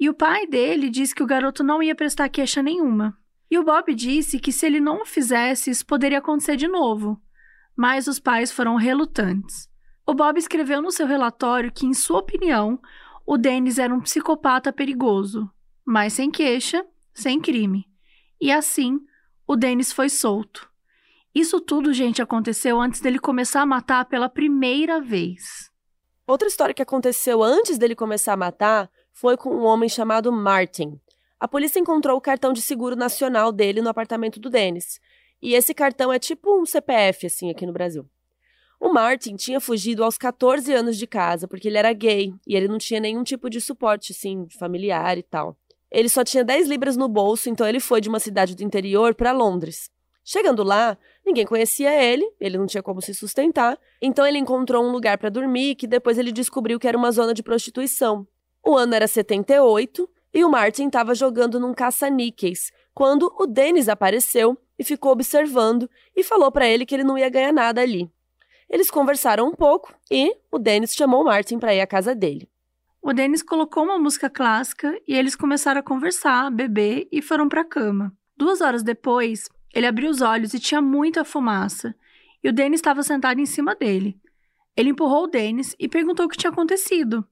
E o pai dele disse que o garoto não ia prestar queixa nenhuma. E o Bob disse que se ele não o fizesse, isso poderia acontecer de novo. Mas os pais foram relutantes. O Bob escreveu no seu relatório que, em sua opinião, o Dennis era um psicopata perigoso, mas sem queixa, sem crime. E assim, o Dennis foi solto. Isso tudo, gente, aconteceu antes dele começar a matar pela primeira vez. Outra história que aconteceu antes dele começar a matar foi com um homem chamado Martin. A polícia encontrou o cartão de seguro nacional dele no apartamento do Dennis. E esse cartão é tipo um CPF, assim, aqui no Brasil. O Martin tinha fugido aos 14 anos de casa porque ele era gay e ele não tinha nenhum tipo de suporte, assim, familiar e tal. Ele só tinha 10 libras no bolso, então ele foi de uma cidade do interior para Londres. Chegando lá, ninguém conhecia ele, ele não tinha como se sustentar, então ele encontrou um lugar para dormir que depois ele descobriu que era uma zona de prostituição. O ano era 78 e o Martin estava jogando num caça-níqueis quando o Dennis apareceu e ficou observando e falou para ele que ele não ia ganhar nada ali. Eles conversaram um pouco e o Dennis chamou o Martin para ir à casa dele. O Dennis colocou uma música clássica e eles começaram a conversar, beber e foram para a cama. Duas horas depois, ele abriu os olhos e tinha muita fumaça, e o Dennis estava sentado em cima dele. Ele empurrou o Dennis e perguntou o que tinha acontecido.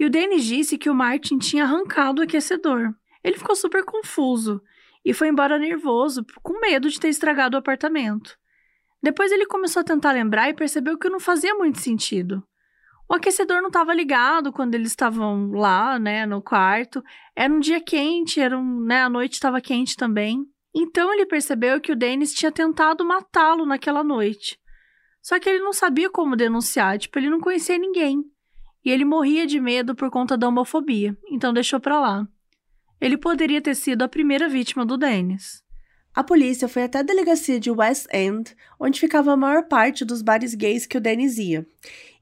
E o Dennis disse que o Martin tinha arrancado o aquecedor. Ele ficou super confuso e foi embora nervoso, com medo de ter estragado o apartamento. Depois ele começou a tentar lembrar e percebeu que não fazia muito sentido. O aquecedor não estava ligado quando eles estavam lá, né, no quarto. Era um dia quente, era um, né, a noite estava quente também. Então ele percebeu que o Dennis tinha tentado matá-lo naquela noite. Só que ele não sabia como denunciar, tipo, ele não conhecia ninguém e ele morria de medo por conta da homofobia, então deixou para lá. Ele poderia ter sido a primeira vítima do Dennis. A polícia foi até a delegacia de West End, onde ficava a maior parte dos bares gays que o Dennis ia.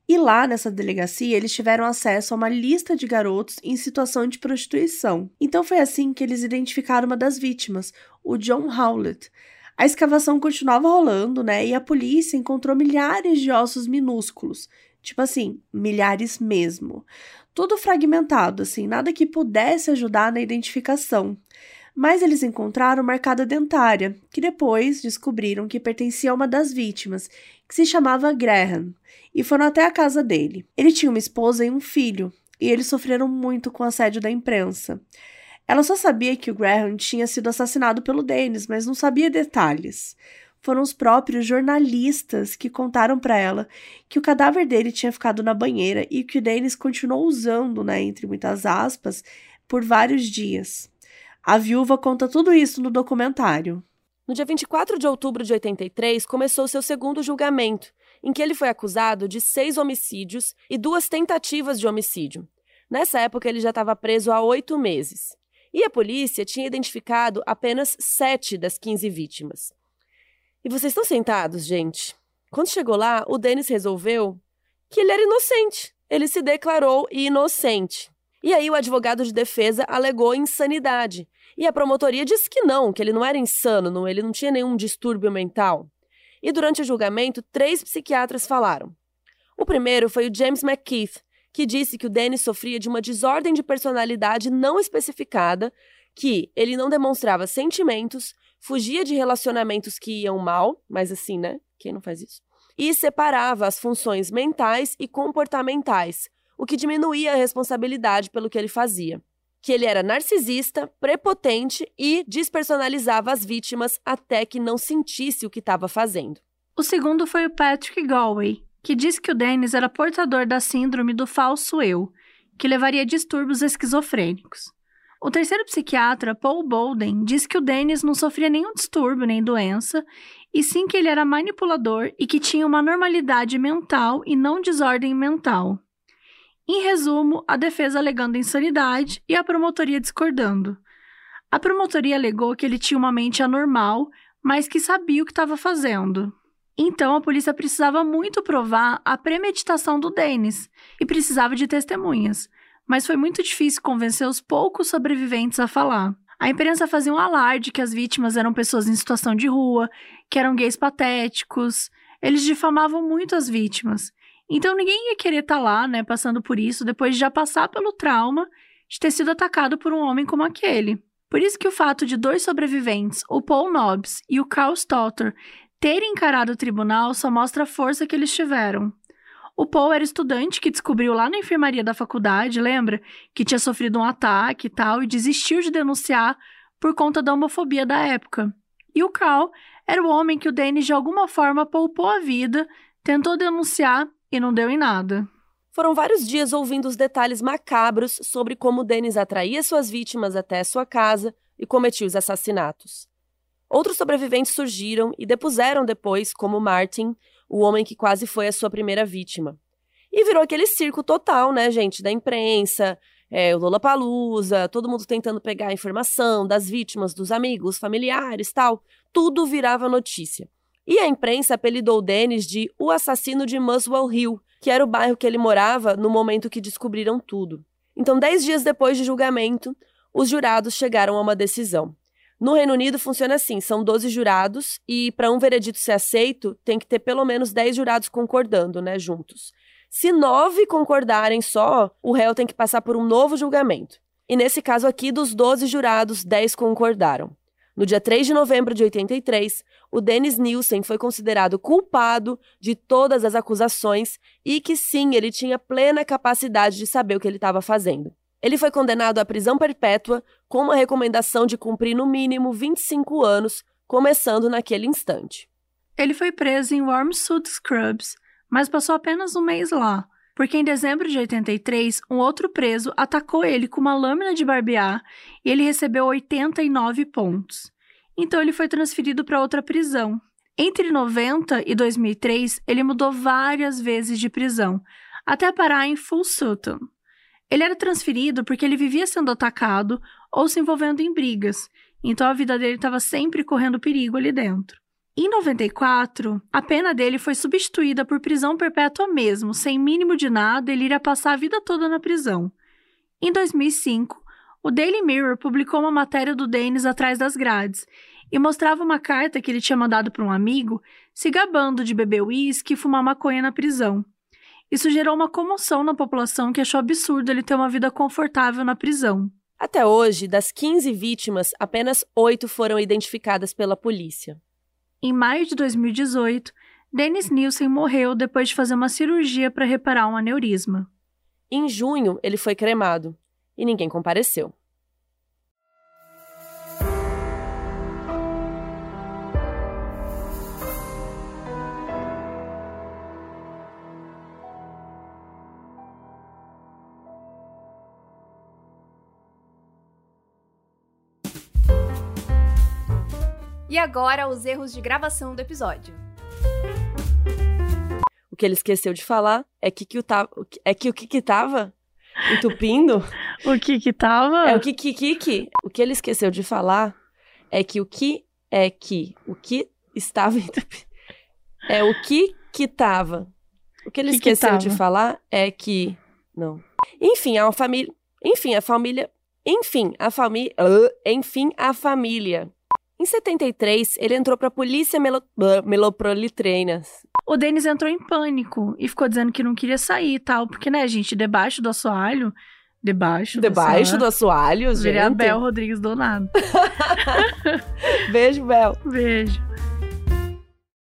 E lá nessa delegacia eles tiveram acesso a uma lista de garotos em situação de prostituição. Então foi assim que eles identificaram uma das vítimas, o John Howlett. A escavação continuava rolando, né? E a polícia encontrou milhares de ossos minúsculos, Tipo assim, milhares mesmo. Tudo fragmentado, assim, nada que pudesse ajudar na identificação. Mas eles encontraram uma arcada dentária, que depois descobriram que pertencia a uma das vítimas, que se chamava Graham, e foram até a casa dele. Ele tinha uma esposa e um filho, e eles sofreram muito com assédio da imprensa. Ela só sabia que o Graham tinha sido assassinado pelo Dennis, mas não sabia detalhes foram os próprios jornalistas que contaram para ela que o cadáver dele tinha ficado na banheira e que o Dennis continuou usando, né, entre muitas aspas, por vários dias. A viúva conta tudo isso no documentário. No dia 24 de outubro de 83, começou seu segundo julgamento, em que ele foi acusado de seis homicídios e duas tentativas de homicídio. Nessa época, ele já estava preso há oito meses. E a polícia tinha identificado apenas sete das 15 vítimas. E vocês estão sentados, gente? Quando chegou lá, o Denis resolveu que ele era inocente. Ele se declarou inocente. E aí o advogado de defesa alegou insanidade. E a promotoria disse que não, que ele não era insano, não, ele não tinha nenhum distúrbio mental. E durante o julgamento, três psiquiatras falaram. O primeiro foi o James McKeith, que disse que o Dennis sofria de uma desordem de personalidade não especificada, que ele não demonstrava sentimentos, fugia de relacionamentos que iam mal, mas assim, né? Quem não faz isso? E separava as funções mentais e comportamentais, o que diminuía a responsabilidade pelo que ele fazia. Que ele era narcisista, prepotente e despersonalizava as vítimas até que não sentisse o que estava fazendo. O segundo foi o Patrick Galway, que disse que o Dennis era portador da síndrome do falso eu, que levaria a distúrbios esquizofrênicos. O terceiro psiquiatra, Paul Bolden, disse que o Dennis não sofria nenhum distúrbio nem doença, e sim que ele era manipulador e que tinha uma normalidade mental e não desordem mental. Em resumo, a defesa alegando insanidade e a promotoria discordando. A promotoria alegou que ele tinha uma mente anormal, mas que sabia o que estava fazendo. Então a polícia precisava muito provar a premeditação do Dennis e precisava de testemunhas mas foi muito difícil convencer os poucos sobreviventes a falar. A imprensa fazia um alarde que as vítimas eram pessoas em situação de rua, que eram gays patéticos. Eles difamavam muito as vítimas. Então ninguém ia querer estar tá lá, né, passando por isso, depois de já passar pelo trauma de ter sido atacado por um homem como aquele. Por isso que o fato de dois sobreviventes, o Paul Nobbs e o Carl Stotter, terem encarado o tribunal só mostra a força que eles tiveram. O Paul era estudante que descobriu lá na enfermaria da faculdade, lembra? Que tinha sofrido um ataque e tal, e desistiu de denunciar por conta da homofobia da época. E o Carl era o homem que o Dennis de alguma forma poupou a vida, tentou denunciar e não deu em nada. Foram vários dias ouvindo os detalhes macabros sobre como Dennis atraía suas vítimas até sua casa e cometia os assassinatos. Outros sobreviventes surgiram e depuseram depois, como Martin, o homem que quase foi a sua primeira vítima. E virou aquele circo total, né, gente, da imprensa, é, o Lollapalooza, todo mundo tentando pegar a informação das vítimas, dos amigos, familiares, tal. Tudo virava notícia. E a imprensa apelidou Dennis de o assassino de Muswell Hill, que era o bairro que ele morava no momento que descobriram tudo. Então, dez dias depois de julgamento, os jurados chegaram a uma decisão. No Reino Unido funciona assim: são 12 jurados, e para um veredito ser aceito, tem que ter pelo menos 10 jurados concordando, né, juntos. Se nove concordarem só, o réu tem que passar por um novo julgamento. E nesse caso aqui, dos 12 jurados, 10 concordaram. No dia 3 de novembro de 83, o Dennis Nielsen foi considerado culpado de todas as acusações e que sim, ele tinha plena capacidade de saber o que ele estava fazendo. Ele foi condenado à prisão perpétua com uma recomendação de cumprir no mínimo 25 anos, começando naquele instante. Ele foi preso em Wormswood Scrubs, mas passou apenas um mês lá, porque em dezembro de 83, um outro preso atacou ele com uma lâmina de barbear e ele recebeu 89 pontos. Então ele foi transferido para outra prisão. Entre 90 e 2003, ele mudou várias vezes de prisão, até parar em Full Sutton. Ele era transferido porque ele vivia sendo atacado ou se envolvendo em brigas, então a vida dele estava sempre correndo perigo ali dentro. Em 94, a pena dele foi substituída por prisão perpétua mesmo, sem mínimo de nada, ele iria passar a vida toda na prisão. Em 2005, o Daily Mirror publicou uma matéria do Dennis atrás das grades e mostrava uma carta que ele tinha mandado para um amigo se gabando de beber uísque e fumar maconha na prisão. Isso gerou uma comoção na população que achou absurdo ele ter uma vida confortável na prisão. Até hoje, das 15 vítimas, apenas 8 foram identificadas pela polícia. Em maio de 2018, Dennis Nielsen morreu depois de fazer uma cirurgia para reparar um aneurisma. Em junho, ele foi cremado e ninguém compareceu. E agora, os erros de gravação do episódio. O que ele esqueceu de falar é que, que, o, ta... é que o que que tava entupindo. o que que tava? É o que que que. O que ele esqueceu de falar é que o que é que. O que estava entupindo. É o que que tava. O que ele que esqueceu que de falar é que. Não. Enfim, a família. Enfim, a família. Enfim, a família. Enfim, a família em 73, ele entrou para a polícia melo... O Denis entrou em pânico e ficou dizendo que não queria sair e tal, porque, né, gente, debaixo do assoalho. Debaixo, debaixo do assoalho, gente. Virei a Bel Rodrigues do nada. Beijo, Bel. Beijo.